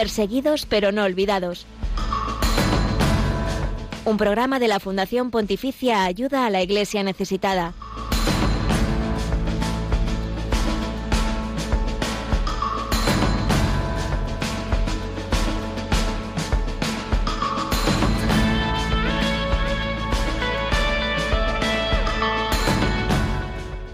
Perseguidos pero no olvidados. Un programa de la Fundación Pontificia Ayuda a la Iglesia Necesitada.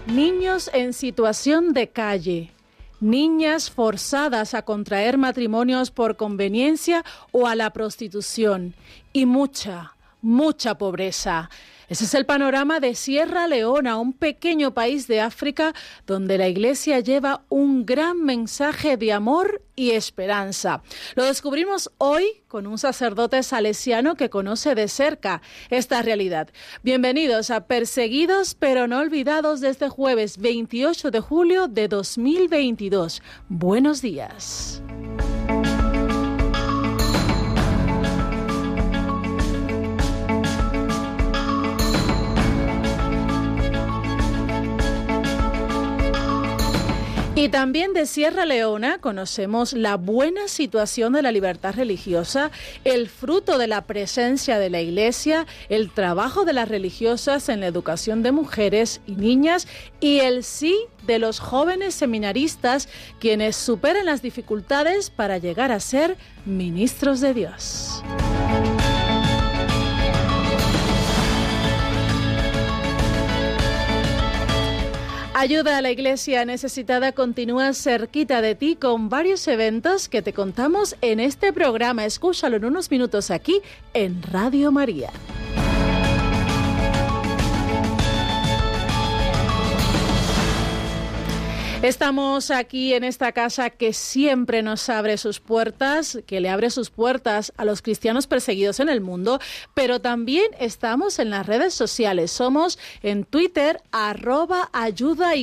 Niños en situación de calle, niñas forzadas a contraer matrimonios por conveniencia o a la prostitución y mucha, mucha pobreza. Ese es el panorama de Sierra Leona, un pequeño país de África donde la Iglesia lleva un gran mensaje de amor y esperanza. Lo descubrimos hoy con un sacerdote salesiano que conoce de cerca esta realidad. Bienvenidos a Perseguidos pero no olvidados de este jueves 28 de julio de 2022. Buenos días. Y también de Sierra Leona conocemos la buena situación de la libertad religiosa, el fruto de la presencia de la Iglesia, el trabajo de las religiosas en la educación de mujeres y niñas y el sí de los jóvenes seminaristas quienes superan las dificultades para llegar a ser ministros de Dios. Ayuda a la Iglesia necesitada continúa cerquita de ti con varios eventos que te contamos en este programa. Escúchalo en unos minutos aquí en Radio María. Estamos aquí en esta casa que siempre nos abre sus puertas, que le abre sus puertas a los cristianos perseguidos en el mundo, pero también estamos en las redes sociales. Somos en Twitter, arroba ayuda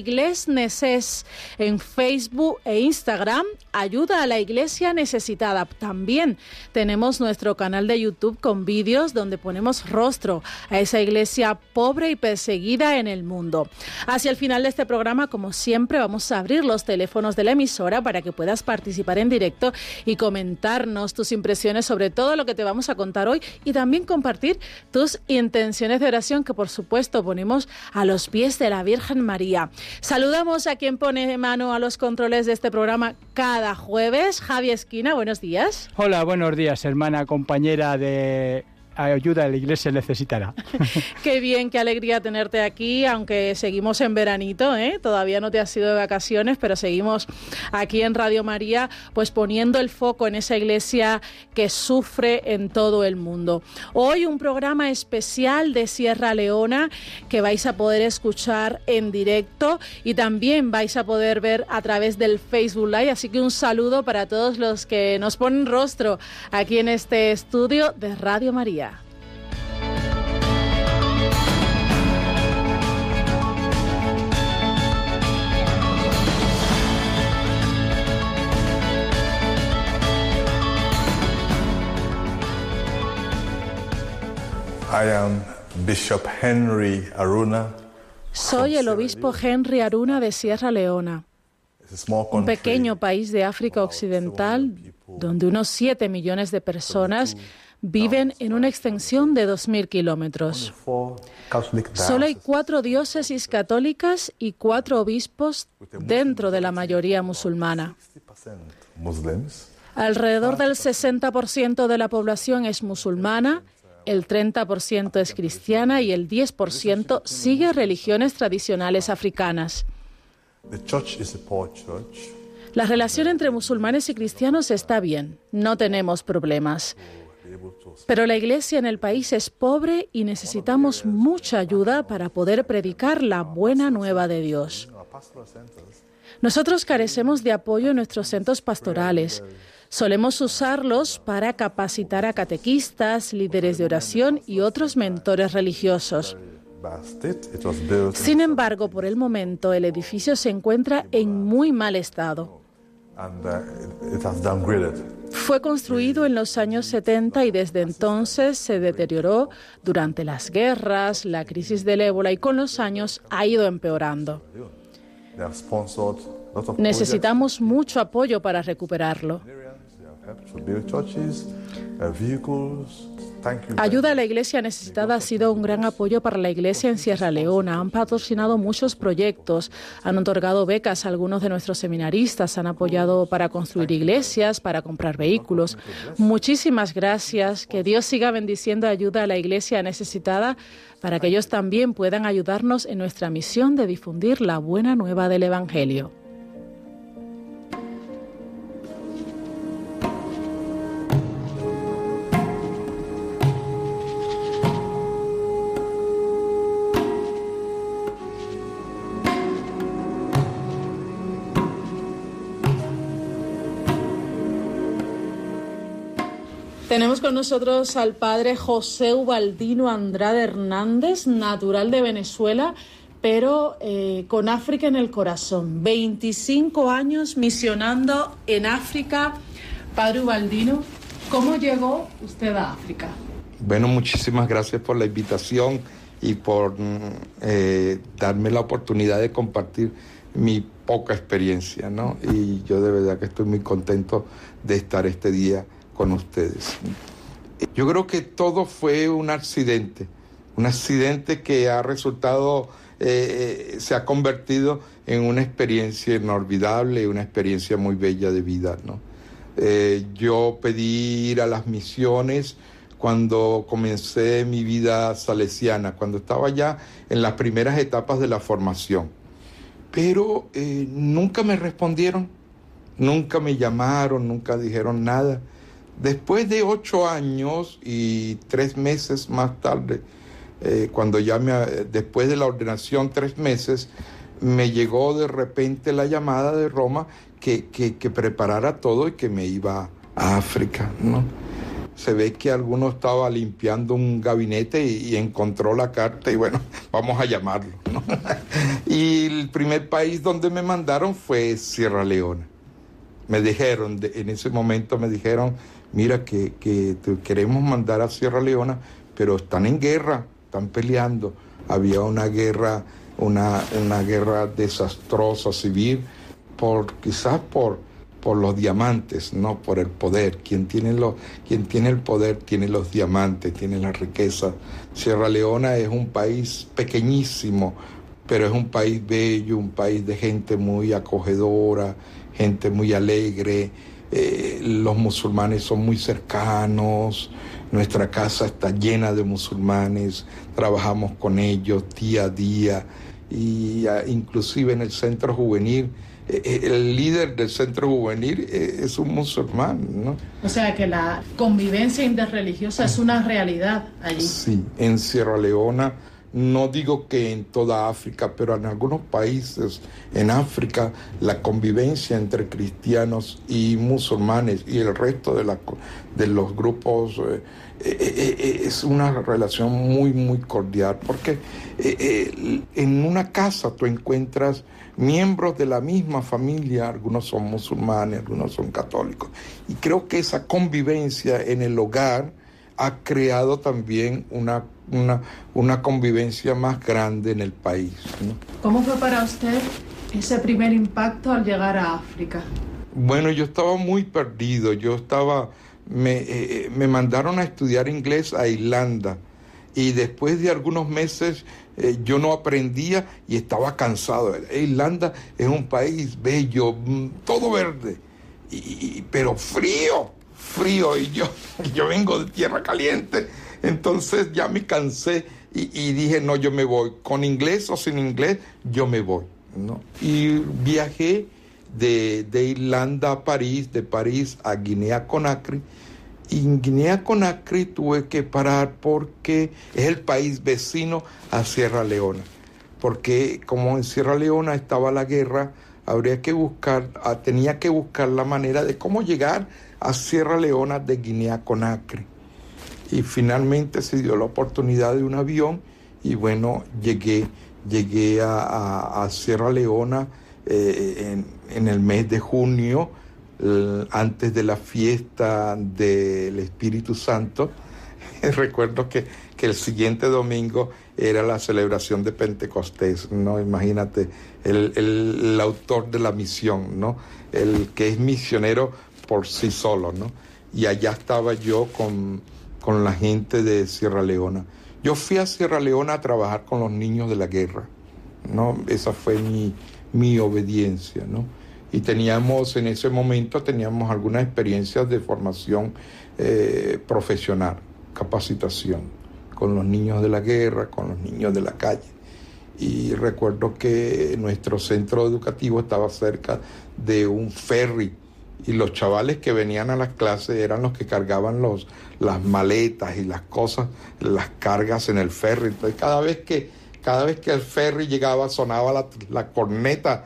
en Facebook e Instagram, ayuda a la iglesia necesitada. También tenemos nuestro canal de YouTube con vídeos donde ponemos rostro a esa iglesia pobre y perseguida en el mundo. Hacia el final de este programa, como siempre, vamos a abrir los teléfonos de la emisora para que puedas participar en directo y comentarnos tus impresiones sobre todo lo que te vamos a contar hoy y también compartir tus intenciones de oración que por supuesto ponemos a los pies de la Virgen María. Saludamos a quien pone mano a los controles de este programa cada jueves, Javi Esquina, buenos días. Hola, buenos días, hermana, compañera de ayuda a la iglesia necesitará. qué bien, qué alegría tenerte aquí, aunque seguimos en veranito, ¿eh? todavía no te has ido de vacaciones, pero seguimos aquí en Radio María, pues poniendo el foco en esa iglesia que sufre en todo el mundo. Hoy un programa especial de Sierra Leona que vais a poder escuchar en directo y también vais a poder ver a través del Facebook Live, así que un saludo para todos los que nos ponen rostro aquí en este estudio de Radio María. Soy el obispo Henry Aruna de Sierra Leona, un pequeño país de África Occidental donde unos 7 millones de personas viven en una extensión de 2.000 kilómetros. Solo hay cuatro diócesis católicas y cuatro obispos dentro de la mayoría musulmana. Alrededor del 60% de la población es musulmana, el 30% es cristiana y el 10% sigue religiones tradicionales africanas. La relación entre musulmanes y cristianos está bien, no tenemos problemas. Pero la iglesia en el país es pobre y necesitamos mucha ayuda para poder predicar la buena nueva de Dios. Nosotros carecemos de apoyo en nuestros centros pastorales. Solemos usarlos para capacitar a catequistas, líderes de oración y otros mentores religiosos. Sin embargo, por el momento el edificio se encuentra en muy mal estado. Fue construido en los años 70 y desde entonces se deterioró durante las guerras, la crisis del ébola y con los años ha ido empeorando. Necesitamos mucho apoyo para recuperarlo. Ayuda a la Iglesia Necesitada ha sido un gran apoyo para la Iglesia en Sierra Leona. Han patrocinado muchos proyectos, han otorgado becas a algunos de nuestros seminaristas, han apoyado para construir iglesias, para comprar vehículos. Muchísimas gracias. Que Dios siga bendiciendo ayuda a la Iglesia Necesitada para que ellos también puedan ayudarnos en nuestra misión de difundir la buena nueva del Evangelio. Con nosotros al padre José Ubaldino Andrade Hernández, natural de Venezuela, pero eh, con África en el corazón. 25 años misionando en África. Padre Ubaldino, ¿cómo llegó usted a África? Bueno, muchísimas gracias por la invitación y por mm, eh, darme la oportunidad de compartir mi poca experiencia, ¿no? Y yo de verdad que estoy muy contento de estar este día con ustedes. Yo creo que todo fue un accidente, un accidente que ha resultado, eh, eh, se ha convertido en una experiencia inolvidable, una experiencia muy bella de vida. ¿no? Eh, yo pedí ir a las misiones cuando comencé mi vida salesiana, cuando estaba ya en las primeras etapas de la formación. Pero nunca me respondieron, nunca me llamaron, nunca dijeron nada. Después de ocho años y tres meses más tarde, eh, cuando ya me, después de la ordenación, tres meses, me llegó de repente la llamada de Roma que, que, preparara todo y que me iba a África, ¿no? Se ve que alguno estaba limpiando un gabinete y, encontró la carta y bueno, vamos a llamarlo, ¿no? y el primer país donde me mandaron fue Sierra Leona. Me dijeron, en ese momento me dijeron, mira que, te queremos mandar a Sierra Leona, pero están en guerra, están peleando. Había una guerra, una, una guerra desastrosa civil, por, quizás por, por los diamantes, no por el poder. Quien tiene, quien tiene el poder tiene los diamantes, tiene la riqueza. Sierra Leona es un país pequeñísimo, pero es un país bello, un país de gente muy acogedora, gente muy alegre eh, los musulmanes son muy cercanos, nuestra casa está llena de musulmanes, trabajamos con ellos día a día y ah, inclusive en el centro juvenil. Eh, eh, el líder del centro juvenil es un musulmán, ¿no? O sea que la convivencia interreligiosa es una realidad allí. Sí, en Sierra Leona no digo que en toda África, pero en algunos países en África la convivencia entre cristianos y musulmanes y el resto de, los grupos eh, eh, eh, es una relación muy, muy cordial, porque en una casa tú encuentras miembros de la misma familia, algunos son musulmanes, algunos son católicos, y creo que esa convivencia en el hogar ha creado también una una, una convivencia más grande en el país. ¿Cómo fue para usted ese primer impacto al llegar a África? Bueno, yo estaba muy perdido, yo estaba, me, eh, eh, me mandaron a estudiar inglés a Irlanda y después de algunos meses eh, yo no aprendía y estaba cansado. Irlanda es un país bello, mm, todo verde, y, pero frío, frío, y yo, yo vengo de tierra caliente entonces ya me cansé y, dije, no, yo me voy. Con inglés o sin inglés, yo me voy. ¿no? Y viajé de, Irlanda a París, de París a Guinea Conakry. Y en Guinea Conakry tuve que parar porque es el país vecino a Sierra Leona. Porque como en Sierra Leona estaba la guerra, habría que buscar, ah, tenía que buscar la manera de cómo llegar a Sierra Leona de Guinea Conakry y finalmente se dio la oportunidad de un avión y bueno, llegué, llegué a, Sierra Leona eh, en, el mes de junio, antes de la fiesta del Espíritu Santo. Recuerdo que, que, el siguiente domingo era la celebración de Pentecostés, ¿no? Imagínate, el, el, el autor de la misión, ¿no? El que es misionero por sí solo, ¿no? Y allá estaba yo con, con la gente de Sierra Leona. Yo fui a Sierra Leona a trabajar con los niños de la guerra, ¿no? Esa fue mi, mi obediencia, ¿no? Y teníamos, en ese momento, teníamos algunas experiencias de formación eh, profesional, capacitación, con los niños de la guerra, con los niños de la calle y recuerdo que nuestro centro educativo estaba cerca de un ferry y los chavales que venían a las clases eran los que cargaban los, las maletas y las cosas, las cargas en el ferry. Entonces cada vez que, cada vez que el ferry llegaba sonaba la, la corneta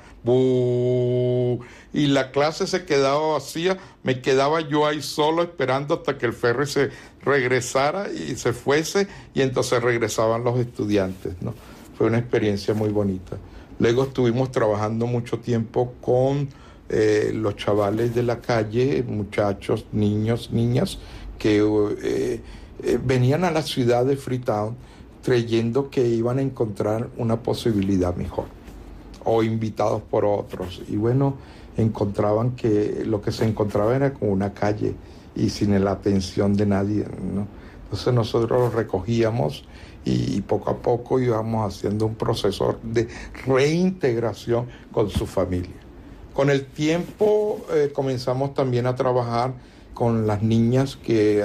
y la clase se quedaba vacía, me quedaba yo ahí solo esperando hasta que el ferry se regresara y se fuese y entonces regresaban los estudiantes, ¿no? Fue una experiencia muy bonita. Luego estuvimos trabajando mucho tiempo con eh, los chavales de la calle, muchachos, niños, niñas, que eh, eh, venían a la ciudad de Freetown creyendo que iban a encontrar una posibilidad mejor o invitados por otros. Y bueno, encontraban que lo que se encontraba era como una calle y sin la atención de nadie. Entonces nosotros los recogíamos y poco a poco íbamos haciendo un proceso de reintegración con su familia. Con el tiempo eh, comenzamos también a trabajar con las niñas que,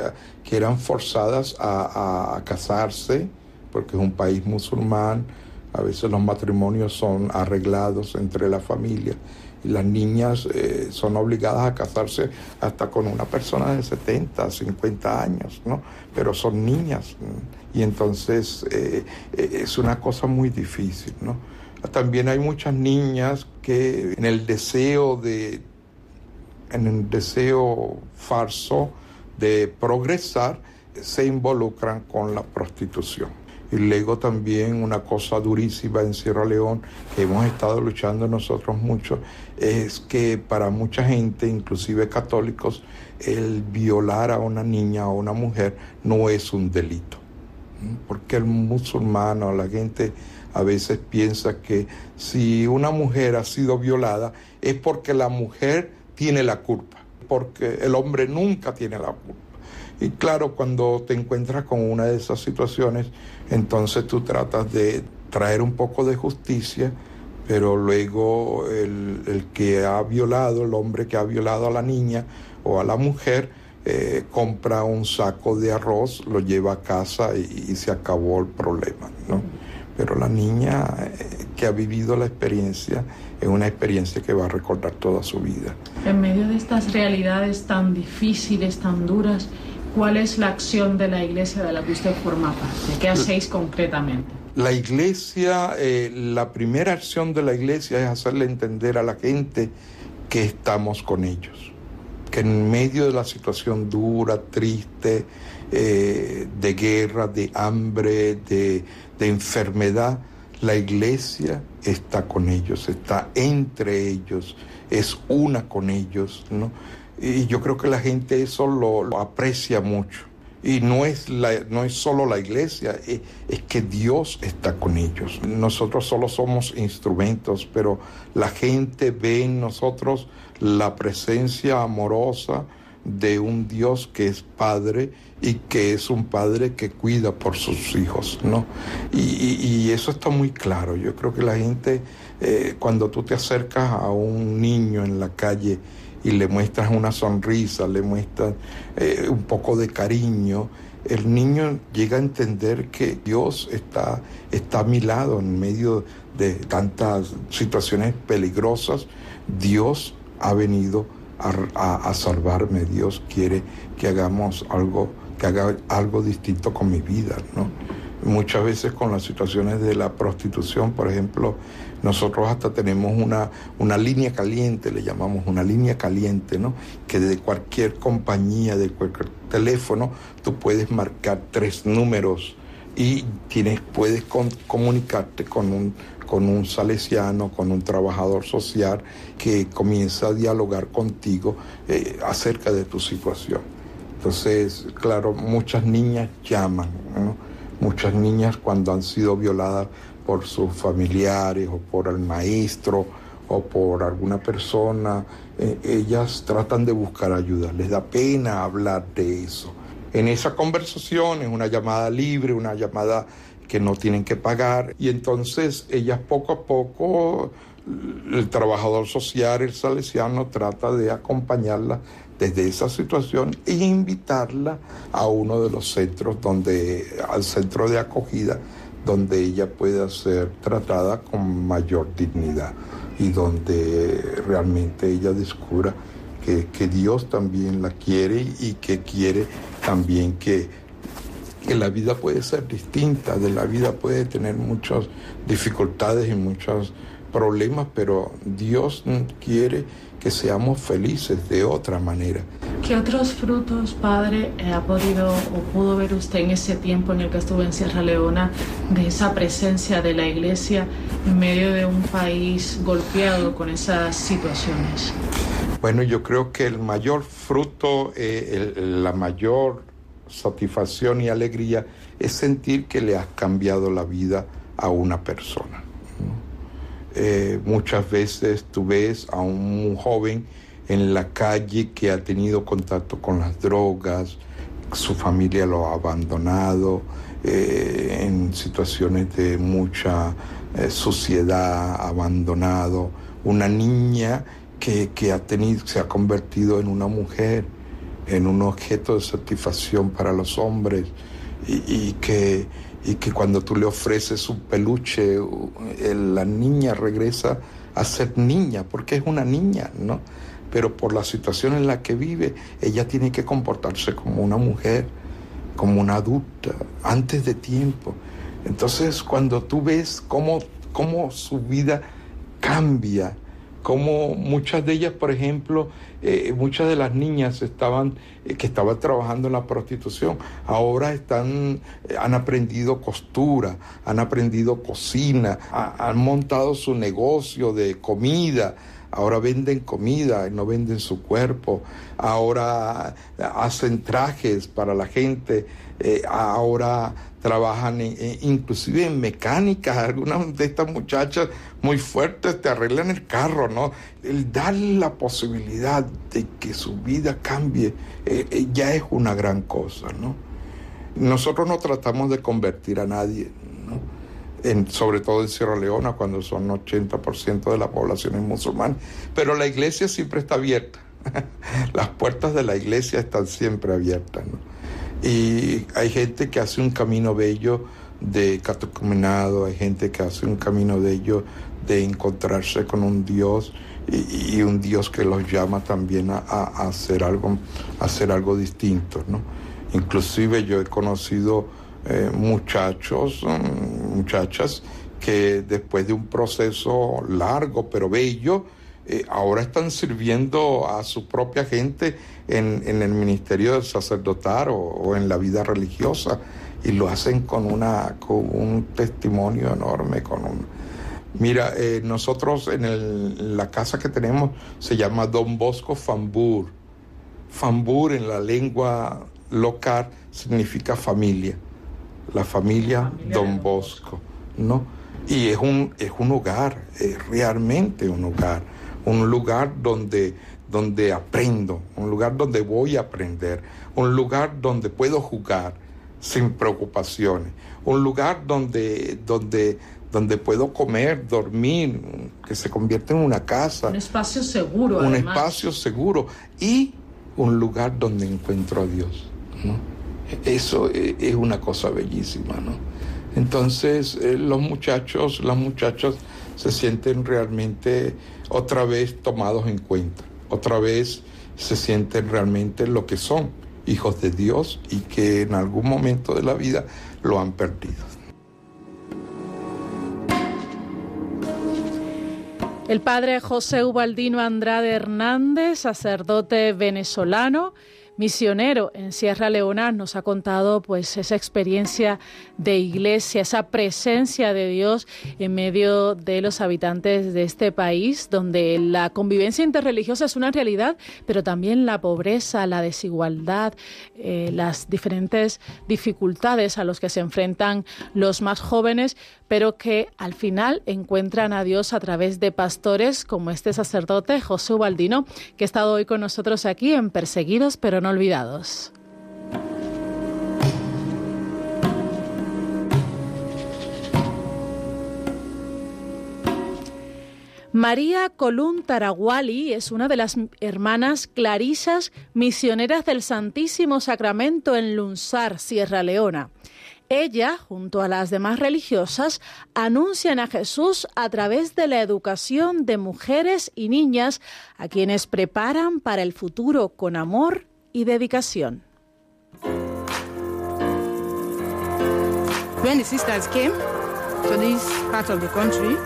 eran forzadas a, casarse, porque es un país musulmán, a veces los matrimonios son arreglados entre la familia y las niñas eh, son obligadas a casarse hasta con una persona de 70, 50 años, ¿no? Pero son niñas y entonces eh, es una cosa muy difícil, ¿no? También hay muchas niñas que en el deseo de, en el deseo falso de progresar, se involucran con la prostitución. Y luego también una cosa durísima en Sierra León, que hemos estado luchando nosotros mucho, es que para mucha gente, inclusive católicos, el violar a una niña o una mujer no es un delito. Porque el musulmano, la gente a veces piensa que si una mujer ha sido violada es porque la mujer tiene la culpa, porque el hombre nunca tiene la culpa. Y claro, cuando te encuentras con una de esas situaciones, entonces tú tratas de traer un poco de justicia, pero luego el, que ha violado, el hombre que ha violado a la niña o a la mujer, eh, compra un saco de arroz, lo lleva a casa y, y se acabó el problema, ¿no? pero la niña eh, que ha vivido la experiencia es una experiencia que va a recordar toda su vida. En medio de estas realidades tan difíciles, tan duras, ¿cuál es la acción de la iglesia de la que usted forma parte? ¿Qué hacéis concretamente? La iglesia, eh, la primera acción de la iglesia es hacerle entender a la gente que estamos con ellos, que en medio de la situación dura, triste, eh, de guerra, de hambre, de, enfermedad, la iglesia está con ellos, está entre ellos, es una con ellos, ¿no? Y yo creo que la gente eso lo, aprecia mucho. Y no es, la, no es solo la iglesia, es, es, que Dios está con ellos. Nosotros solo somos instrumentos, pero la gente ve en nosotros la presencia amorosa, de un Dios que es Padre y que es un Padre que cuida por sus hijos, ¿no? Y, eso está muy claro. Yo creo que la gente, eh, cuando tú te acercas a un niño en la calle y le muestras una sonrisa, le muestras eh, un poco de cariño, el niño llega a entender que Dios está, está a mi lado en medio de tantas situaciones peligrosas. Dios ha venido a, salvarme. Dios quiere que hagamos algo, que haga algo distinto con mi vida, ¿no? Muchas veces con las situaciones de la prostitución, por ejemplo, nosotros hasta tenemos una, una línea caliente, le llamamos una línea caliente, ¿no? Que de cualquier compañía, de cualquier teléfono, tú puedes marcar tres números y tienes, puedes comunicarte con un con un salesiano, con un trabajador social que comienza a dialogar contigo eh, acerca de tu situación. Entonces, claro, muchas niñas llaman, muchas niñas cuando han sido violadas por sus familiares o por el maestro o por alguna persona, eh, ellas tratan de buscar ayuda, les da pena hablar de eso. En esa conversación es una llamada libre, una llamada que no tienen que pagar y entonces ellas poco a poco, el trabajador social, el salesiano, trata de acompañarla desde esa situación e invitarla a uno de los centros donde, al centro de acogida, donde ella pueda ser tratada con mayor dignidad y donde realmente ella descubra que, que Dios también la quiere y que quiere también que, que la vida puede ser distinta, de la vida puede tener muchas dificultades y muchos problemas, pero Dios quiere que seamos felices de otra manera. ¿Qué otros frutos, Padre, ha podido o pudo ver usted en ese tiempo en el que estuvo en Sierra Leona de esa presencia de la Iglesia en medio de un país golpeado con esas situaciones? Bueno, yo creo que el mayor fruto, eh, la mayor satisfacción y alegría es sentir que le has cambiado la vida a una persona. Eh, muchas veces tú ves a un joven en la calle que ha tenido contacto con las drogas, su familia lo ha abandonado, eh, en situaciones de mucha eh, suciedad, abandonado, una niña que, ha tenido, se ha convertido en una mujer, en un objeto de satisfacción para los hombres y que y que cuando tú le ofreces un peluche, la niña regresa a ser niña, porque es una niña, ¿no? Pero por la situación en la que vive, ella tiene que comportarse como una mujer, como una adulta, antes de tiempo. Entonces, cuando tú ves cómo, cómo su vida cambia, como muchas de ellas, por ejemplo, eh, muchas de las niñas estaban, eh, que estaban trabajando en la prostitución, ahora están, eh, han aprendido costura, han aprendido cocina, han montado su negocio de comida, ahora venden comida y no venden su cuerpo, ahora hacen trajes para la gente, ahora trabajan inclusive en mecánica, algunas de estas muchachas muy fuertes te arreglan el carro, ¿no? El darle la posibilidad de que su vida cambie eh, eh, ya es una gran cosa, ¿no? Nosotros no tratamos de convertir a nadie. Sobre todo en Sierra Leona, cuando son 80% de la población es musulmana, pero la iglesia siempre está abierta. Las puertas de la iglesia están siempre abiertas, ¿no? Y hay gente que hace un camino bello de catecumenado, hay gente que hace un camino bello de encontrarse con un Dios y, un Dios que los llama también a, hacer, algo, hacer algo distinto. ¿no? Inclusive yo he conocido eh, muchachos, mm, muchachas que después de un proceso largo pero bello, eh, ahora están sirviendo a su propia gente en, el ministerio del sacerdotal o, en la vida religiosa y lo hacen con, una, con un testimonio enorme, con un... Mira, eh, nosotros en, la casa que tenemos se llama Don Bosco Fambur. Fambur en la lengua local significa familia, la familia, Don Bosco, ¿no? Y es un, es un hogar, es realmente un hogar un lugar donde, donde aprendo, un lugar donde voy a aprender, un lugar donde puedo jugar sin preocupaciones, un lugar donde, donde, donde puedo comer, dormir, que se convierte en una casa. Un espacio seguro. Un espacio seguro y un lugar donde encuentro a Dios. Eso e, es una cosa bellísima. ¿no? Entonces eh, los muchachos, las muchachas se sienten realmente otra vez tomados en cuenta, otra vez se sienten realmente lo que son, hijos de Dios y que en algún momento de la vida lo han perdido. El padre José Ubaldino Andrade Hernández, sacerdote venezolano, misionero en Sierra Leona, nos ha contado pues esa experiencia de iglesia, esa presencia de Dios en medio de los habitantes de este país, donde la convivencia interreligiosa es una realidad, pero también la pobreza, la desigualdad, eh, las diferentes dificultades a los que se enfrentan los más jóvenes, pero que al final encuentran a Dios a través de pastores como este sacerdote José Ubaldino, que ha estado hoy con nosotros aquí en Perseguidos pero no olvidados. María Colún Taraguali es una de las hermanas clarisas misioneras del Santísimo Sacramento en Lunsar, Sierra Leona. Ella, junto a las demás religiosas, anuncian a Jesús a través de la educación de mujeres y niñas a quienes preparan para el futuro con amor y dedicación.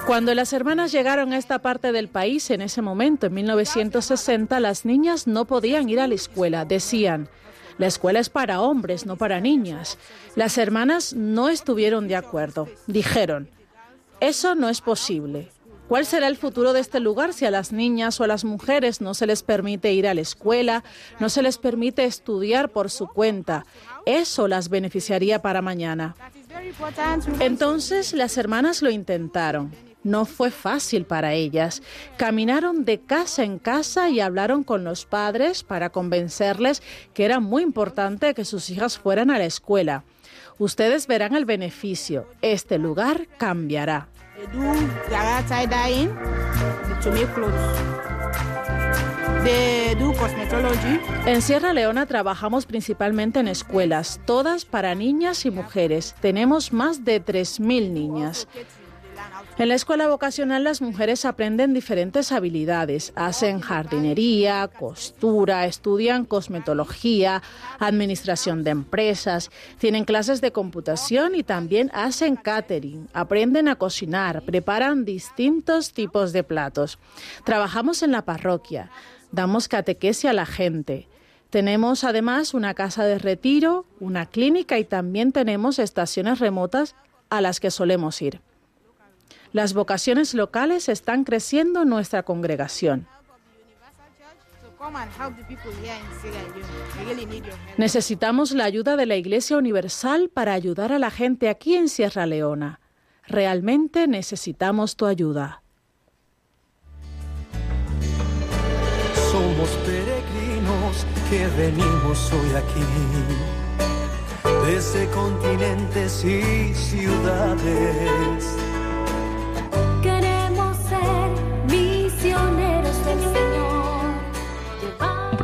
Cuando las hermanas llegaron a esta parte del país en ese momento, en 1960, las niñas no podían ir a la escuela. Decían, la escuela es para hombres, no para niñas. Las hermanas no estuvieron de acuerdo. Dijeron, eso no es posible. ¿Cuál será el futuro de este lugar si a las niñas o a las mujeres no se les permite ir a la escuela, no se les permite estudiar por su cuenta? Eso las beneficiaría para mañana. Entonces las hermanas lo intentaron. No fue fácil para ellas. Caminaron de casa en casa y hablaron con los padres para convencerles que era muy importante que sus hijas fueran a la escuela. Ustedes verán el beneficio. Este lugar cambiará. En Sierra Leona trabajamos principalmente en escuelas, todas para niñas y mujeres. Tenemos más de 3.000 niñas. En la escuela vocacional las mujeres aprenden diferentes habilidades, hacen jardinería, costura, estudian cosmetología, administración de empresas, tienen clases de computación y también hacen catering, aprenden a cocinar, preparan distintos tipos de platos. Trabajamos en la parroquia, damos catequesia a la gente. Tenemos además una casa de retiro, una clínica y también tenemos estaciones remotas a las que solemos ir. Las vocaciones locales están creciendo en nuestra congregación. Necesitamos la ayuda de la Iglesia Universal para ayudar a la gente aquí en Sierra Leona. Realmente necesitamos tu ayuda. Somos peregrinos que venimos hoy aquí, desde continentes y ciudades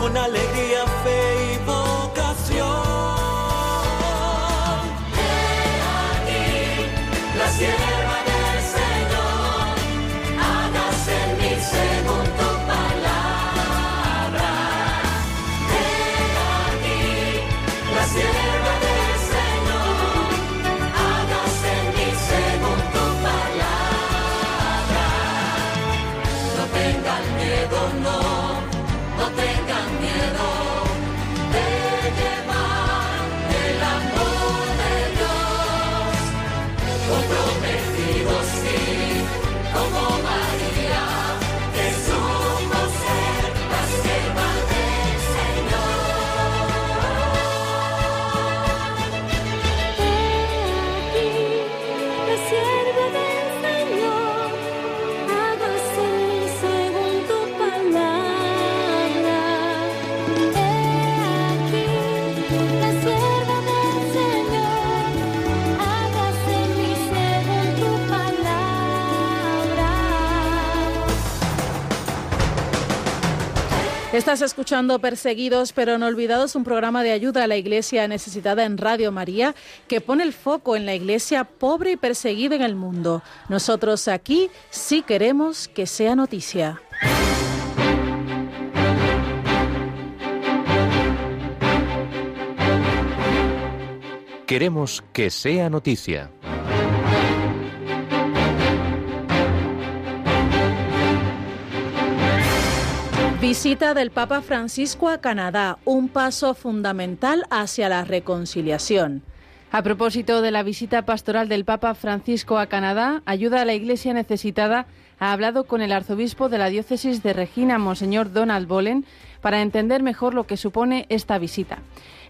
con alegría, fe y voz. Estás escuchando Perseguidos pero no olvidados, un programa de ayuda a la iglesia necesitada en Radio María que pone el foco en la iglesia pobre y perseguida en el mundo. Nosotros aquí sí queremos que sea noticia. Queremos que sea noticia. Visita del Papa Francisco a Canadá, un paso fundamental hacia la reconciliación. A propósito de la visita pastoral del Papa Francisco a Canadá, ayuda a la Iglesia necesitada ha hablado con el arzobispo de la diócesis de Regina, Monseñor Donald Bolen, para entender mejor lo que supone esta visita.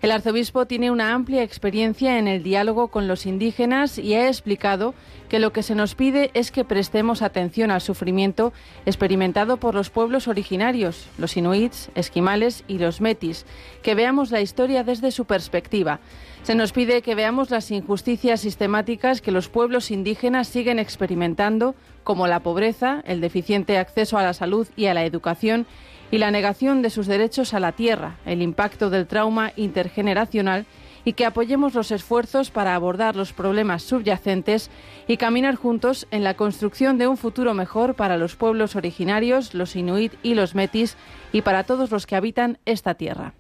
El arzobispo tiene una amplia experiencia en el diálogo con los indígenas y ha explicado que lo que se nos pide es que prestemos atención al sufrimiento experimentado por los pueblos originarios, los inuits, esquimales y los metis, que veamos la historia desde su perspectiva. Se nos pide que veamos las injusticias sistemáticas que los pueblos indígenas siguen experimentando, como la pobreza, el deficiente acceso a la salud y a la educación, y la negación de sus derechos a la tierra, el impacto del trauma intergeneracional y que apoyemos los esfuerzos para abordar los problemas subyacentes y caminar juntos en la construcción de un futuro mejor para los pueblos originarios, los inuit y los metis y para todos los que habitan esta tierra.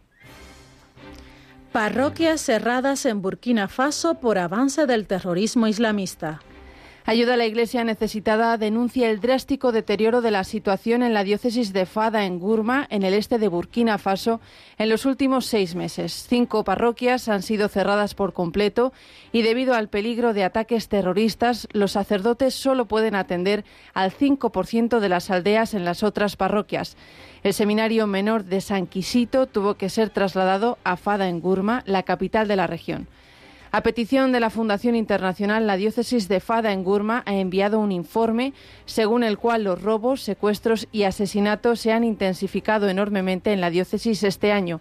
Parroquias cerradas en Burkina Faso por avance del terrorismo islamista. Ayuda a la Iglesia necesitada denuncia el drástico deterioro de la situación en la diócesis de Fada, en Gurma, en el este de Burkina Faso, en los últimos seis meses. Cinco parroquias han sido cerradas por completo y debido al peligro de ataques terroristas, los sacerdotes solo pueden atender al 5% de las aldeas en las otras parroquias. El seminario menor de San Quisito tuvo que ser trasladado a Fada, en Gurma, la capital de la región. A petición de la Fundación Internacional, la diócesis de Fada en Gurma ha enviado un informe según el cual los robos, secuestros y asesinatos se han intensificado enormemente en la diócesis este año.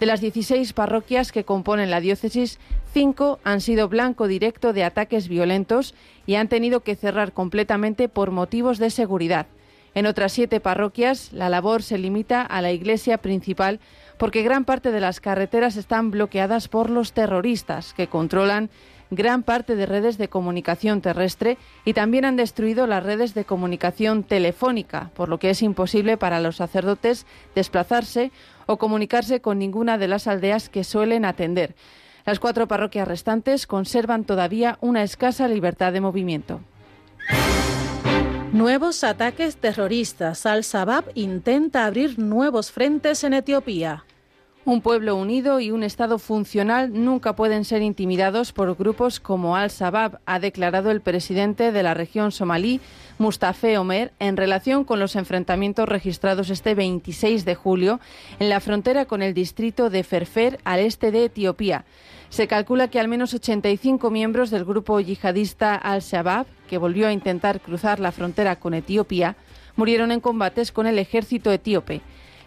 De las 16 parroquias que componen la diócesis, cinco han sido blanco directo de ataques violentos y han tenido que cerrar completamente por motivos de seguridad. En otras siete parroquias, la labor se limita a la iglesia principal porque gran parte de las carreteras están bloqueadas por los terroristas que controlan gran parte de redes de comunicación terrestre y también han destruido las redes de comunicación telefónica, por lo que es imposible para los sacerdotes desplazarse o comunicarse con ninguna de las aldeas que suelen atender. Las cuatro parroquias restantes conservan todavía una escasa libertad de movimiento. Nuevos ataques terroristas. Al-Shabaab intenta abrir nuevos frentes en Etiopía. Un pueblo unido y un Estado funcional nunca pueden ser intimidados por grupos como Al-Shabaab, ha declarado el presidente de la región somalí, Mustafa Omer, en relación con los enfrentamientos registrados este 26 de julio en la frontera con el distrito de Ferfer, al este de Etiopía. Se calcula que al menos 85 miembros del grupo yihadista Al-Shabaab, que volvió a intentar cruzar la frontera con Etiopía, murieron en combates con el ejército etíope.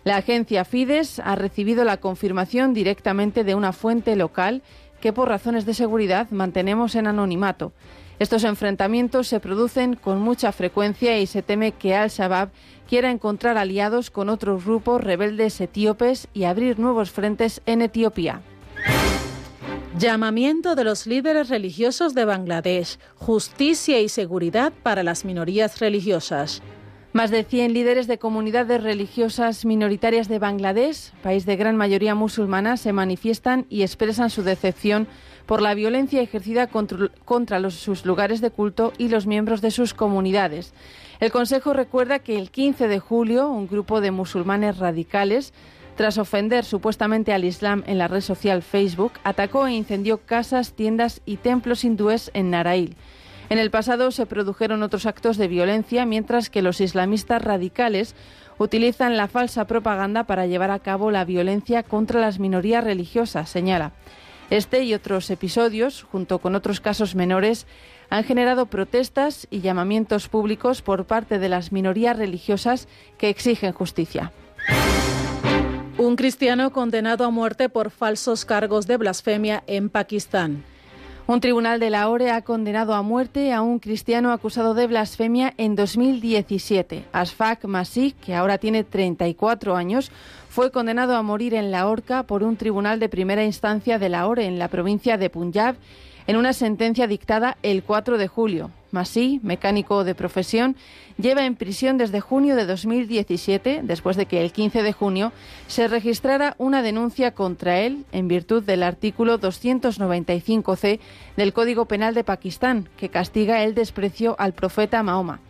La agencia Fides ha recibido la confirmación directamente de una fuente local que por razones de seguridad mantenemos en anonimato. Estos enfrentamientos se producen con mucha frecuencia y se teme que Al-Shabaab quiera encontrar aliados con otros grupos rebeldes etíopes y abrir nuevos frentes en Etiopía. Llamamiento de los líderes religiosos de Bangladesh, justicia y seguridad para las minorías religiosas. Más de 100 líderes de comunidades religiosas minoritarias de Bangladesh, país de gran mayoría musulmana, se manifiestan y expresan su decepción por la violencia ejercida contra, sus lugares de culto y los miembros de sus comunidades. El Consejo recuerda que el 15 de julio un grupo de musulmanes radicales tras ofender supuestamente al Islam en la red social Facebook, atacó e incendió casas, tiendas y templos hindúes en Narail. En el pasado se produjeron otros actos de violencia, mientras que los islamistas radicales utilizan la falsa propaganda para llevar a cabo la violencia contra las minorías religiosas, señala. Este y otros episodios, junto con otros casos menores, han generado protestas y llamamientos públicos por parte de las minorías religiosas que exigen justicia. Un cristiano condenado a muerte por falsos cargos de blasfemia en Pakistán. Un tribunal de Lahore ha condenado a muerte a un cristiano acusado de blasfemia en 2017. Asfak Masih, que ahora tiene 34 años, fue condenado a morir en la horca por un tribunal de primera instancia de Lahore, en la provincia de Punjab, en una sentencia dictada el 4 de julio. Masí, mecánico de profesión, lleva en prisión desde junio de 2017, después de que el 15 de junio se registrara una denuncia contra él en virtud del artículo 295c del Código Penal de Pakistán, que castiga el desprecio al profeta Mahoma.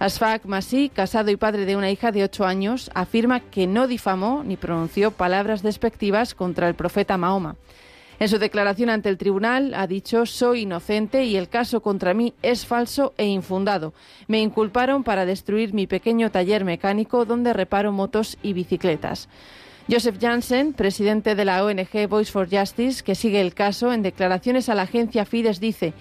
Asfak Masí, casado y padre de una hija de ocho años, afirma que no difamó ni pronunció palabras despectivas contra el profeta Mahoma. En su declaración ante el tribunal ha dicho soy inocente y el caso contra mí es falso e infundado. Me inculparon para destruir mi pequeño taller mecánico donde reparo motos y bicicletas. Joseph Janssen, presidente de la ONG Voice for Justice, que sigue el caso, en declaraciones a la agencia Fides dice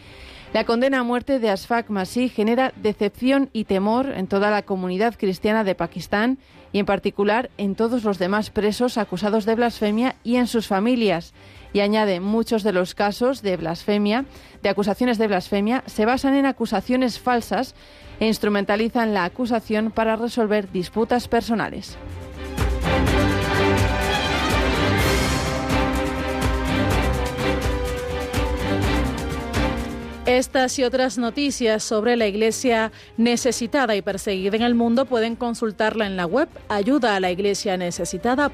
la condena a muerte de Asfak Masih genera decepción y temor en toda la comunidad cristiana de Pakistán y en particular en todos los demás presos acusados de blasfemia y en sus familias y añade muchos de los casos de blasfemia, de acusaciones de blasfemia, se basan en acusaciones falsas e instrumentalizan la acusación para resolver disputas personales. Estas y otras noticias sobre la iglesia necesitada y perseguida en el mundo pueden consultarla en la web ayuda a la iglesia necesitada.org.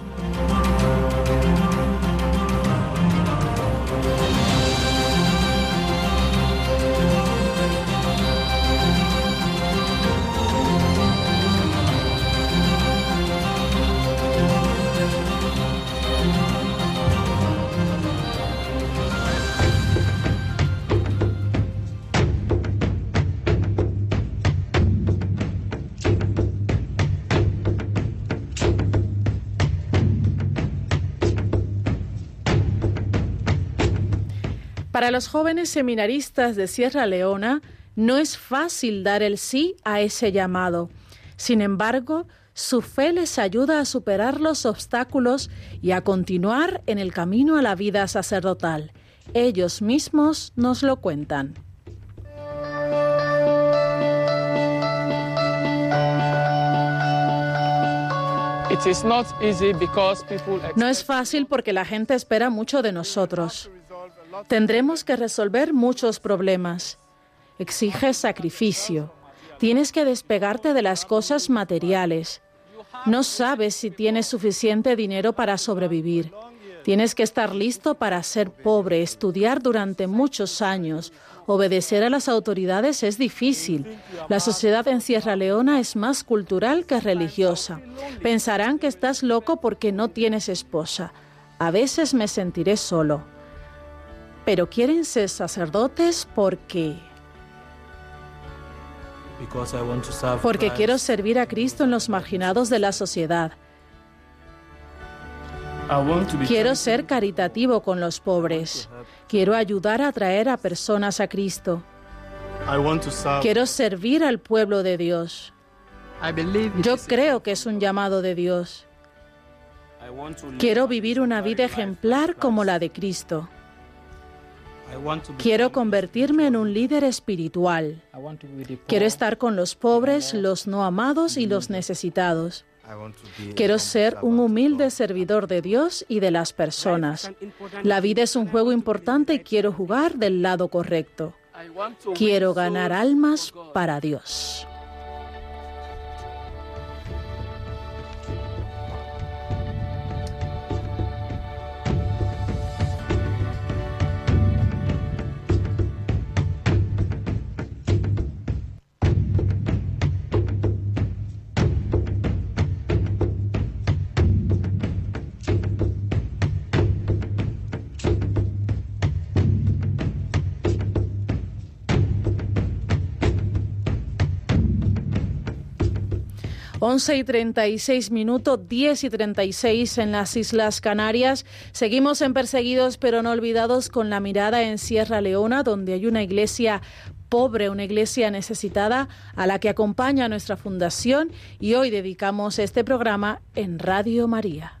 Para los jóvenes seminaristas de Sierra Leona, no es fácil dar el sí a ese llamado. Sin embargo, su fe les ayuda a superar los obstáculos y a continuar en el camino a la vida sacerdotal. Ellos mismos nos lo cuentan. No es fácil porque la gente espera mucho de nosotros. Tendremos que resolver muchos problemas. Exige sacrificio. Tienes que despegarte de las cosas materiales. No sabes si tienes suficiente dinero para sobrevivir. Tienes que estar listo para ser pobre, estudiar durante muchos años. Obedecer a las autoridades es difícil. La sociedad en Sierra Leona es más cultural que religiosa. Pensarán que estás loco porque no tienes esposa. A veces me sentiré solo pero quieren ser sacerdotes porque porque quiero servir a Cristo en los marginados de la sociedad. Quiero ser caritativo con los pobres. Quiero ayudar a atraer a personas a Cristo. Quiero servir al pueblo de Dios. Yo creo que es un llamado de Dios. Quiero vivir una vida ejemplar como la de Cristo. Quiero convertirme en un líder espiritual. Quiero estar con los pobres, los no amados y los necesitados. Quiero ser un humilde servidor de Dios y de las personas. La vida es un juego importante y quiero jugar del lado correcto. Quiero ganar almas para Dios. 11 y 36 minutos, 10 y 36 en las Islas Canarias. Seguimos en Perseguidos pero no olvidados con la mirada en Sierra Leona, donde hay una iglesia pobre, una iglesia necesitada a la que acompaña nuestra fundación y hoy dedicamos este programa en Radio María.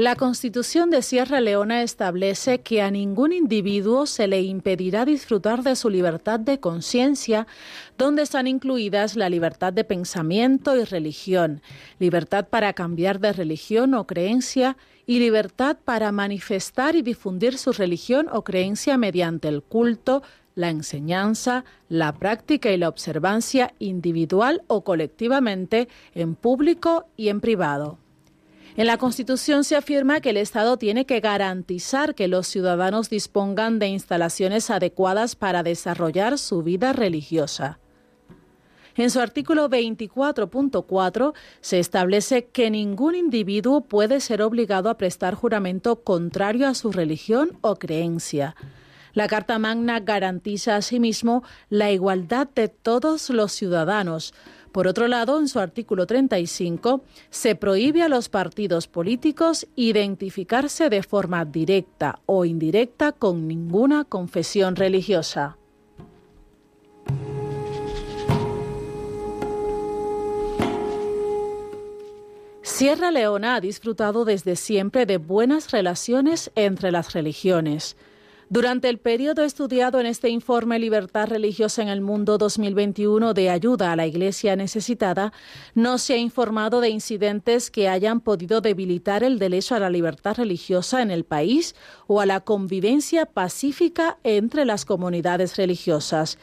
La Constitución de Sierra Leona establece que a ningún individuo se le impedirá disfrutar de su libertad de conciencia, donde están incluidas la libertad de pensamiento y religión, libertad para cambiar de religión o creencia y libertad para manifestar y difundir su religión o creencia mediante el culto, la enseñanza, la práctica y la observancia individual o colectivamente en público y en privado. En la Constitución se afirma que el Estado tiene que garantizar que los ciudadanos dispongan de instalaciones adecuadas para desarrollar su vida religiosa. En su artículo 24.4 se establece que ningún individuo puede ser obligado a prestar juramento contrario a su religión o creencia. La Carta Magna garantiza asimismo la igualdad de todos los ciudadanos, por otro lado, en su artículo 35, se prohíbe a los partidos políticos identificarse de forma directa o indirecta con ninguna confesión religiosa. Sierra Leona ha disfrutado desde siempre de buenas relaciones entre las religiones. Durante el periodo estudiado en este informe Libertad Religiosa en el Mundo 2021 de ayuda a la Iglesia necesitada, no se ha informado de incidentes que hayan podido debilitar el derecho a la libertad religiosa en el país o a la convivencia pacífica entre las comunidades religiosas.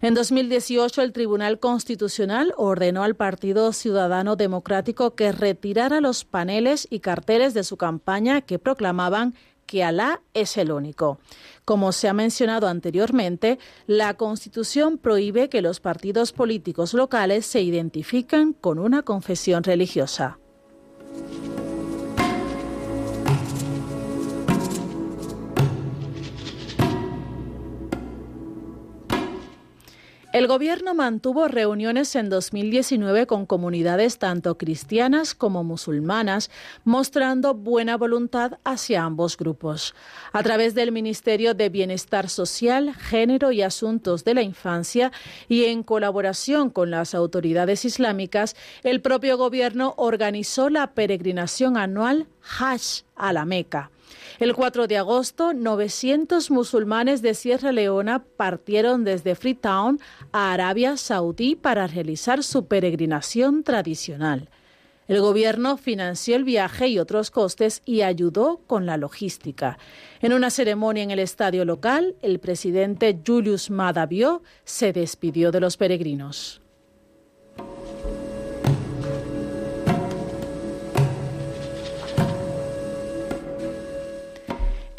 En 2018, el Tribunal Constitucional ordenó al Partido Ciudadano Democrático que retirara los paneles y carteles de su campaña que proclamaban que Alá es el único. Como se ha mencionado anteriormente, la Constitución prohíbe que los partidos políticos locales se identifiquen con una confesión religiosa. El gobierno mantuvo reuniones en 2019 con comunidades tanto cristianas como musulmanas, mostrando buena voluntad hacia ambos grupos. A través del Ministerio de Bienestar Social, Género y Asuntos de la Infancia y en colaboración con las autoridades islámicas, el propio gobierno organizó la peregrinación anual Hajj a la Meca. El 4 de agosto, 900 musulmanes de Sierra Leona partieron desde Freetown a Arabia Saudí para realizar su peregrinación tradicional. El gobierno financió el viaje y otros costes y ayudó con la logística. En una ceremonia en el estadio local, el presidente Julius Madavio se despidió de los peregrinos.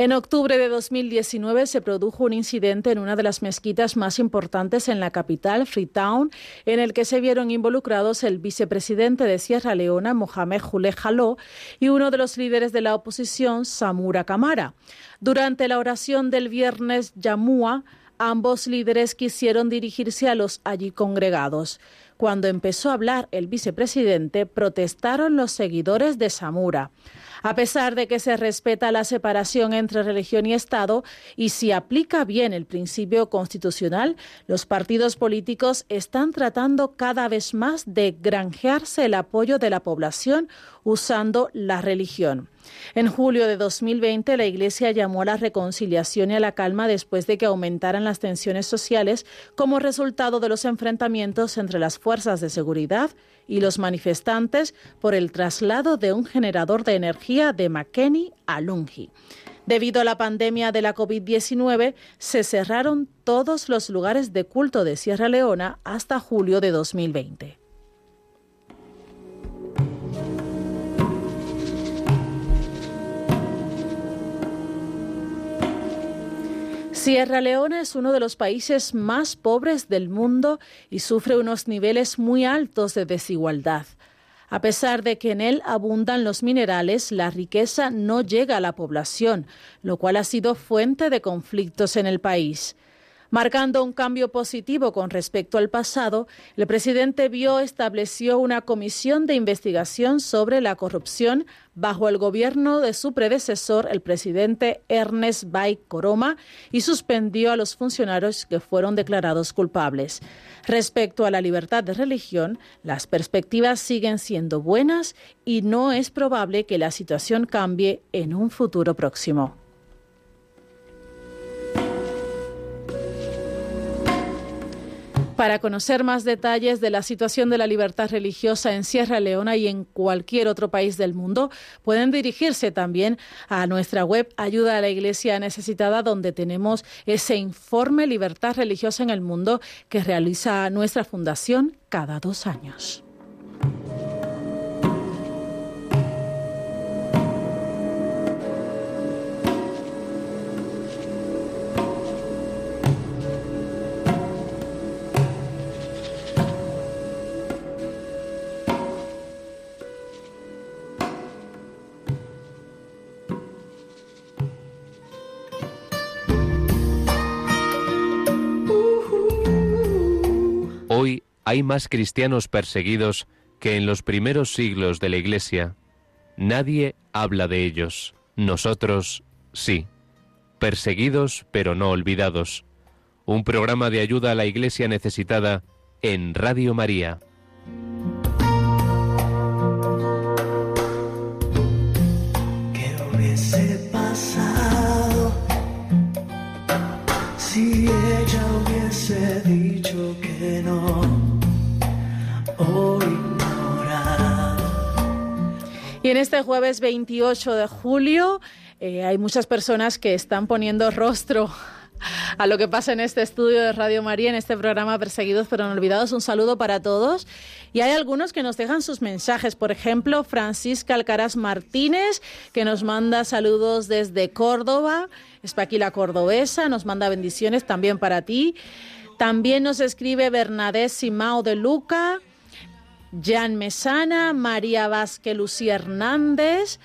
En octubre de 2019 se produjo un incidente en una de las mezquitas más importantes en la capital, Freetown, en el que se vieron involucrados el vicepresidente de Sierra Leona, Mohamed Jule Jaló, y uno de los líderes de la oposición, Samura Kamara. Durante la oración del viernes Yamua, ambos líderes quisieron dirigirse a los allí congregados. Cuando empezó a hablar el vicepresidente, protestaron los seguidores de Samura. A pesar de que se respeta la separación entre religión y Estado y si aplica bien el principio constitucional, los partidos políticos están tratando cada vez más de granjearse el apoyo de la población usando la religión. En julio de 2020, la Iglesia llamó a la reconciliación y a la calma después de que aumentaran las tensiones sociales como resultado de los enfrentamientos entre las fuerzas de seguridad y los manifestantes por el traslado de un generador de energía de Makeni a Lungi. Debido a la pandemia de la COVID-19, se cerraron todos los lugares de culto de Sierra Leona hasta julio de 2020. Sierra Leona es uno de los países más pobres del mundo y sufre unos niveles muy altos de desigualdad. A pesar de que en él abundan los minerales, la riqueza no llega a la población, lo cual ha sido fuente de conflictos en el país. Marcando un cambio positivo con respecto al pasado, el presidente Bio estableció una comisión de investigación sobre la corrupción bajo el gobierno de su predecesor, el presidente Ernest Bay Koroma, y suspendió a los funcionarios que fueron declarados culpables. Respecto a la libertad de religión, las perspectivas siguen siendo buenas y no es probable que la situación cambie en un futuro próximo. Para conocer más detalles de la situación de la libertad religiosa en Sierra Leona y en cualquier otro país del mundo, pueden dirigirse también a nuestra web Ayuda a la Iglesia Necesitada, donde tenemos ese informe Libertad Religiosa en el Mundo que realiza nuestra fundación cada dos años. Hay más cristianos perseguidos que en los primeros siglos de la Iglesia. Nadie habla de ellos. Nosotros sí. Perseguidos pero no olvidados. Un programa de ayuda a la Iglesia necesitada en Radio María. ¿Qué hubiese pasado si ella hubiese dicho que no? Y en este jueves 28 de julio eh, hay muchas personas que están poniendo rostro a lo que pasa en este estudio de Radio María, en este programa Perseguidos pero no olvidados. Un saludo para todos. Y hay algunos que nos dejan sus mensajes. Por ejemplo, Francisca Alcaraz Martínez, que nos manda saludos desde Córdoba. Es la Cordobesa, nos manda bendiciones también para ti. También nos escribe Bernadette Simao de Luca. Jan Mesana, María Vázquez Lucía Hernández.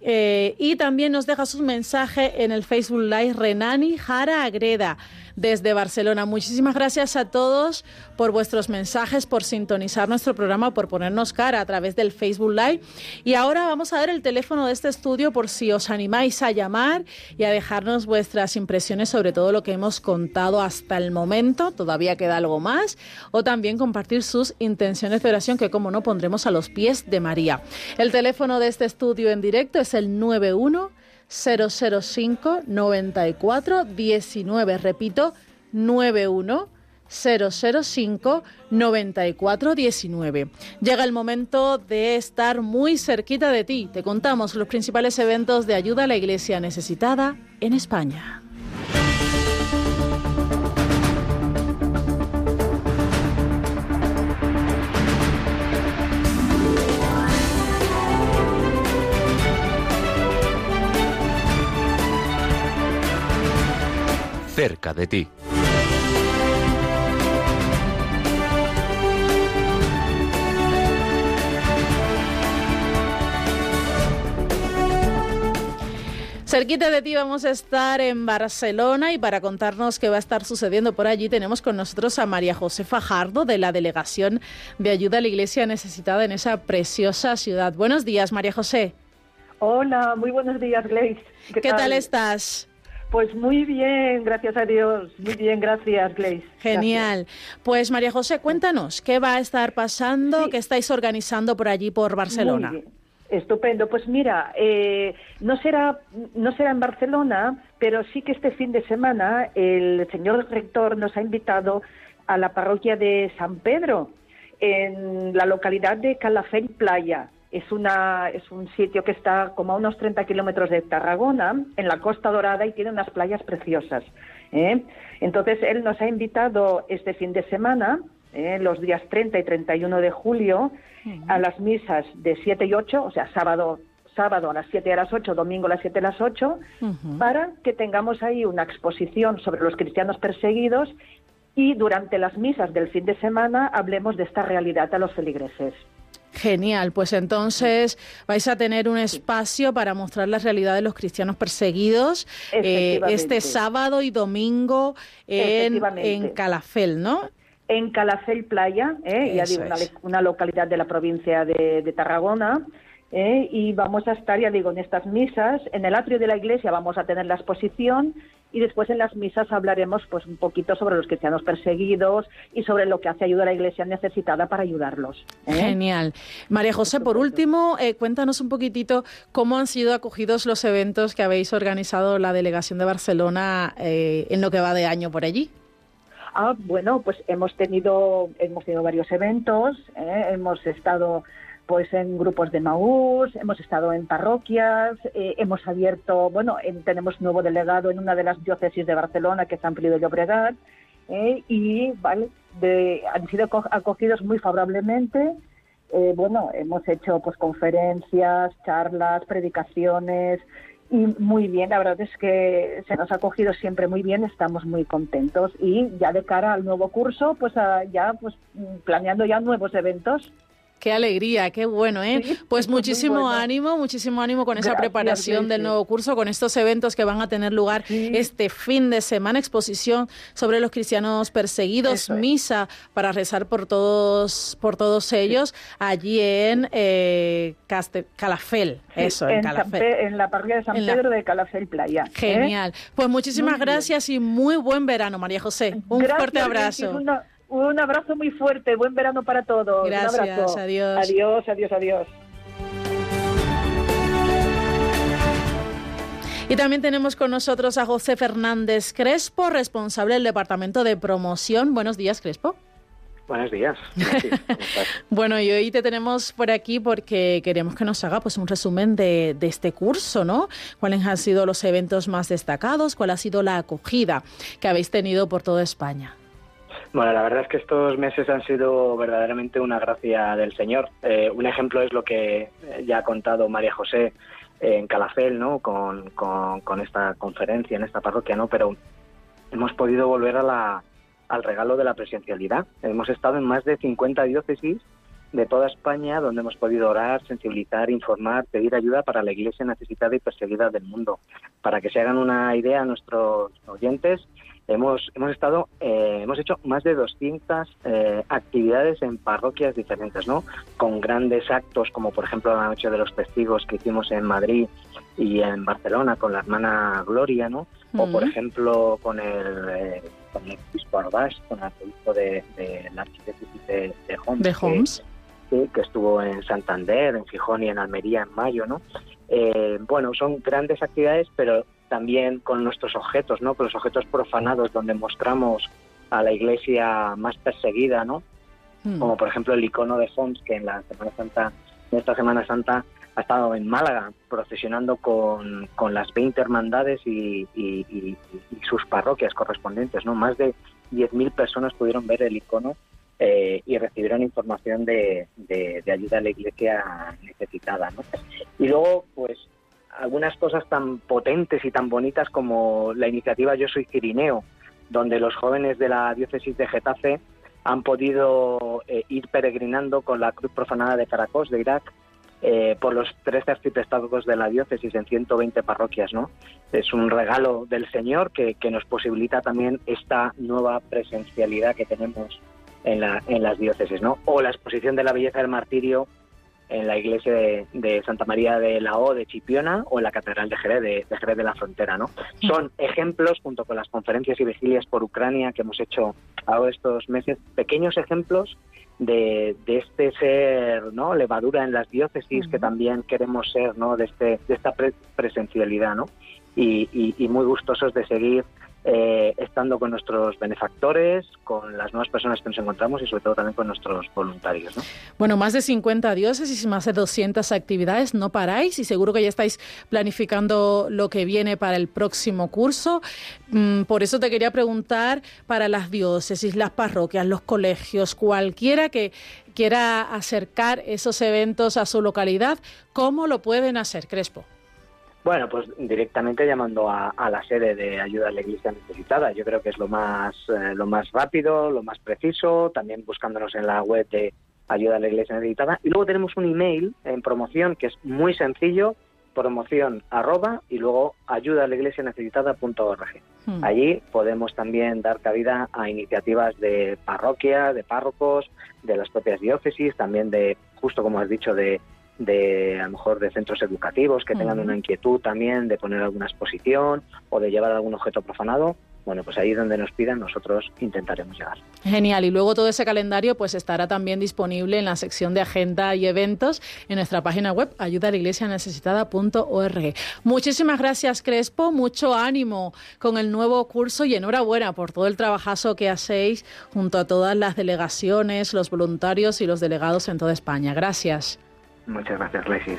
Eh, y también nos deja su mensaje en el Facebook Live Renani Jara Agreda desde Barcelona. Muchísimas gracias a todos por vuestros mensajes, por sintonizar nuestro programa, por ponernos cara a través del Facebook Live. Y ahora vamos a ver el teléfono de este estudio por si os animáis a llamar y a dejarnos vuestras impresiones sobre todo lo que hemos contado hasta el momento. Todavía queda algo más. O también compartir sus intenciones de oración que como no pondremos a los pies de María. El teléfono de este estudio en directo es el 91 005 94 19. Repito, 91 005 94 19. Llega el momento de estar muy cerquita de ti. Te contamos los principales eventos de ayuda a la iglesia necesitada en España. Cerca de ti. Cerquita de ti vamos a estar en Barcelona y para contarnos qué va a estar sucediendo por allí tenemos con nosotros a María José Fajardo de la Delegación de Ayuda a la Iglesia Necesitada en esa preciosa ciudad. Buenos días, María José. Hola, muy buenos días, Grace. ¿Qué, tal? estás? Pues muy bien, gracias a Dios. Muy bien, gracias, Grace. Genial. Pues María José, cuéntanos, ¿qué va a estar pasando? ¿Qué estáis organizando por allí, por Barcelona? Estupendo. Pues mira, eh, no será no será en Barcelona, pero sí que este fin de semana el señor rector nos ha invitado a la parroquia de San Pedro en la localidad de Calafell Playa. Es, una, es un sitio que está como a unos 30 kilómetros de Tarragona, en la Costa Dorada, y tiene unas playas preciosas. ¿eh? Entonces, él nos ha invitado este fin de semana, ¿eh? los días 30 y 31 de julio, a las misas de 7 y 8, o sea, sábado sábado a las 7 y a las 8, domingo a las 7 y a las 8, para que tengamos ahí una exposición sobre los cristianos perseguidos y durante las misas del fin de semana hablemos de esta realidad a los feligreses. Genial, pues entonces vais a tener un espacio para mostrar la realidad de los cristianos perseguidos eh, este sábado y domingo en, en Calafel, ¿no? En Calafel Playa, eh, ya digo, una, localidad de la provincia de, Tarragona. Eh, y vamos a estar, ya digo, en estas misas, en el atrio de la iglesia vamos a tener la exposición y después en las misas hablaremos pues un poquito sobre los cristianos perseguidos y sobre lo que hace ayuda a la iglesia necesitada para ayudarlos. ¿eh? Genial. María José, por último, eh, cuéntanos un poquitito cómo han sido acogidos los eventos que habéis organizado la delegación de Barcelona eh, en lo que va de año por allí. Ah, bueno, pues hemos tenido hemos tenido varios eventos, hemos estado pues en grupos de Maús, hemos estado en parroquias, eh, hemos abierto, bueno, tenemos nuevo delegado en una de las diócesis de Barcelona, que es Amplio de Llobregat, eh, y vale, han sido acogidos muy favorablemente. Eh, bueno, hemos hecho pues conferencias, charlas, predicaciones y muy bien. La verdad es que se nos ha acogido siempre muy bien. Estamos muy contentos y ya de cara al nuevo curso, pues ya pues planeando ya nuevos eventos. Qué alegría, qué bueno, ¿eh? pues muchísimo ánimo, muchísimo ánimo con esa preparación del nuevo curso, con estos eventos que van a tener lugar este fin de semana, exposición sobre los cristianos perseguidos, misa para rezar por todos, por todos ellos allí en eh, Calafel, eso, en, Calafel. en la parroquia de San Pedro de Calafel Playa. ¿eh? Genial. Pues muchísimas gracias y muy buen verano, María José. Un fuerte abrazo. Un abrazo muy fuerte, buen verano para todos. Gracias, adiós. Adiós, adiós, adiós. Y también tenemos con nosotros a José Fernández Crespo, responsable del Departamento de Promoción. Buenos días, Crespo. Buenos días. bueno, y hoy te tenemos por aquí porque queremos que nos haga pues un resumen de, de, este curso, ¿no? ¿Cuáles han sido los eventos más destacados? ¿Cuál ha sido la acogida que habéis tenido por toda España? Bueno, la verdad es que estos meses han sido verdaderamente una gracia del Señor. Eh, un ejemplo es lo que ya ha contado María José en Calafel, ¿no? Con, con, esta conferencia en esta parroquia, ¿no? Pero hemos podido volver a la, al regalo de la presencialidad. Hemos estado en más de 50 diócesis de toda España donde hemos podido orar, sensibilizar, informar, pedir ayuda para la iglesia necesitada y perseguida del mundo. Para que se hagan una idea a nuestros oyentes, Hemos, hemos estado, eh, hemos hecho más de 200 eh, actividades en parroquias diferentes, ¿no? Con grandes actos, como por ejemplo la Noche de los Testigos que hicimos en Madrid y en Barcelona con la hermana Gloria, ¿no? O por ejemplo con el, eh, con el obispo Arbás, con el obispo de, de la archidiócesis de, de. Que, que, estuvo en Santander, en Gijón y en Almería en mayo, ¿no? bueno, son grandes actividades, pero también con nuestros objetos, ¿no? Con los objetos profanados donde mostramos a la iglesia más perseguida, ¿no? Hmm. Como por ejemplo el icono de Homs, que en la Semana Santa, en esta Semana Santa, ha estado en Málaga procesionando con, con las 20 hermandades y, sus parroquias correspondientes, ¿no? Más de 10.000 personas pudieron ver el icono eh, y recibieron información de, de, de, ayuda a la iglesia necesitada, ¿no? Y luego, pues algunas cosas tan potentes y tan bonitas como la iniciativa Yo Soy Cirineo, donde los jóvenes de la diócesis de Getafe han podido eh, ir peregrinando con la cruz profanada de Caracos, de Irak, eh, por los tres arciprestados de la diócesis en 120 parroquias, ¿no? Es un regalo del Señor que, que, nos posibilita también esta nueva presencialidad que tenemos en, la, en las diócesis, ¿no? O la exposición de la belleza del martirio en la iglesia de, Santa María de la O de Chipiona o en la Catedral de Jerez de, Jerez de la Frontera. ¿no? Son ejemplos, junto con las conferencias y vigilias por Ucrania que hemos hecho ahora estos meses, pequeños ejemplos de, este ser no levadura en las diócesis que también queremos ser no de este de esta presencialidad no y, muy gustosos de seguir eh, estando con nuestros benefactores, con las nuevas personas que nos encontramos y sobre todo también con nuestros voluntarios. Bueno, más de 50 dioses y más de 200 actividades, no paráis y seguro que ya estáis planificando lo que viene para el próximo curso. Mm, por eso te quería preguntar para las diócesis, las parroquias, los colegios, cualquiera que quiera acercar esos eventos a su localidad, ¿cómo lo pueden hacer, Crespo? Bueno, pues directamente llamando a, la sede de ayuda a la Iglesia necesitada. Yo creo que es lo más, eh, lo más rápido, lo más preciso. También buscándonos en la web de ayuda a la Iglesia necesitada. Y luego tenemos un email en promoción que es muy sencillo, promoción arroba y luego ayuda a la iglesia necesitada.org. Hmm. Allí podemos también dar cabida a iniciativas de parroquia, de párrocos, de las propias diócesis, también de, justo como has dicho, de de a lo mejor de centros educativos que tengan una inquietud también de poner alguna exposición o de llevar algún objeto profanado, bueno, pues ahí donde nos pidan nosotros intentaremos llegar. Genial, y luego todo ese calendario pues estará también disponible en la sección de agenda y eventos en nuestra página web ayudalaiglesianecesitada.org. Muchísimas gracias Crespo, mucho ánimo con el nuevo curso y enhorabuena por todo el trabajazo que hacéis junto a todas las delegaciones, los voluntarios y los delegados en toda España. Gracias. Muchas gracias, Lesis.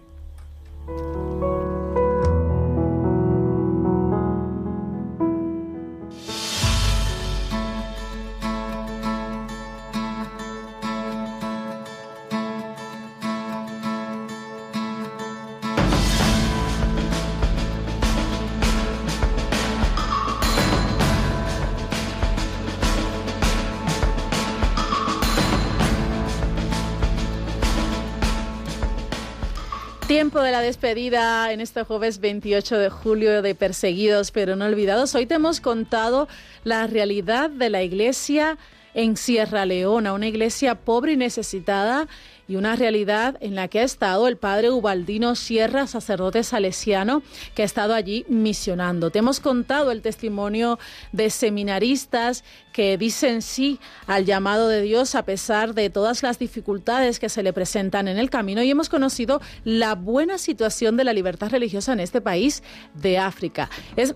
Música Tiempo de la despedida en este jueves 28 de julio de Perseguidos pero no olvidados. Hoy te hemos contado la realidad de la iglesia en Sierra Leona, una iglesia pobre y necesitada y una realidad en la que ha estado el padre Ubaldino Sierra, sacerdote salesiano, que ha estado allí misionando. Te hemos contado el testimonio de seminaristas que dicen sí al llamado de Dios a pesar de todas las dificultades que se le presentan en el camino y hemos conocido la buena situación de la libertad religiosa en este país de África.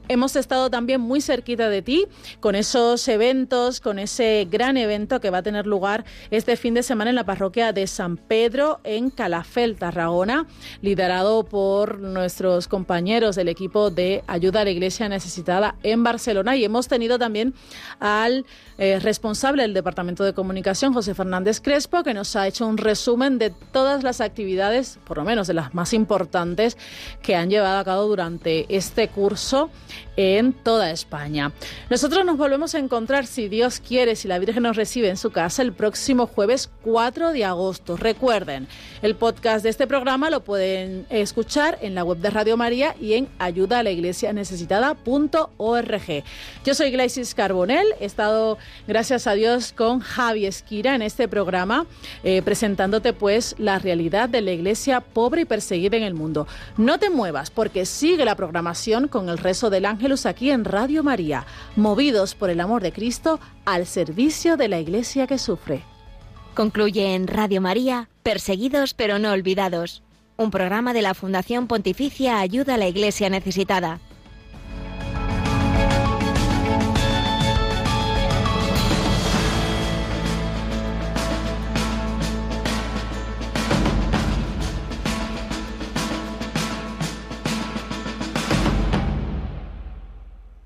hemos estado también muy cerquita de ti con esos eventos, con ese gran evento que va a tener lugar este fin de semana en la parroquia de San Pedro en Calafel, Tarragona, liderado por nuestros compañeros del equipo de ayuda a la iglesia necesitada en Barcelona. Y hemos tenido también al eh, responsable del Departamento de Comunicación, José Fernández Crespo, que nos ha hecho un resumen de todas las actividades, por lo menos de las más importantes, que han llevado a cabo durante este curso en toda España. Nosotros nos volvemos a encontrar, si Dios quiere, si la Virgen nos recibe en su casa, el próximo jueves 4 de agosto. Recuerden, el podcast de este programa lo pueden escuchar en la web de Radio María y en ayuda a la iglesia. Yo soy Glaisis Carbonell, he estado, gracias a Dios, con Javi Esquira en este programa, eh, presentándote pues la realidad de la iglesia pobre y perseguida en el mundo. No te muevas porque sigue la programación con el rezo del ángel aquí en Radio María, movidos por el amor de Cristo al servicio de la Iglesia que sufre. Concluye en Radio María, Perseguidos pero no olvidados, un programa de la Fundación Pontificia Ayuda a la Iglesia Necesitada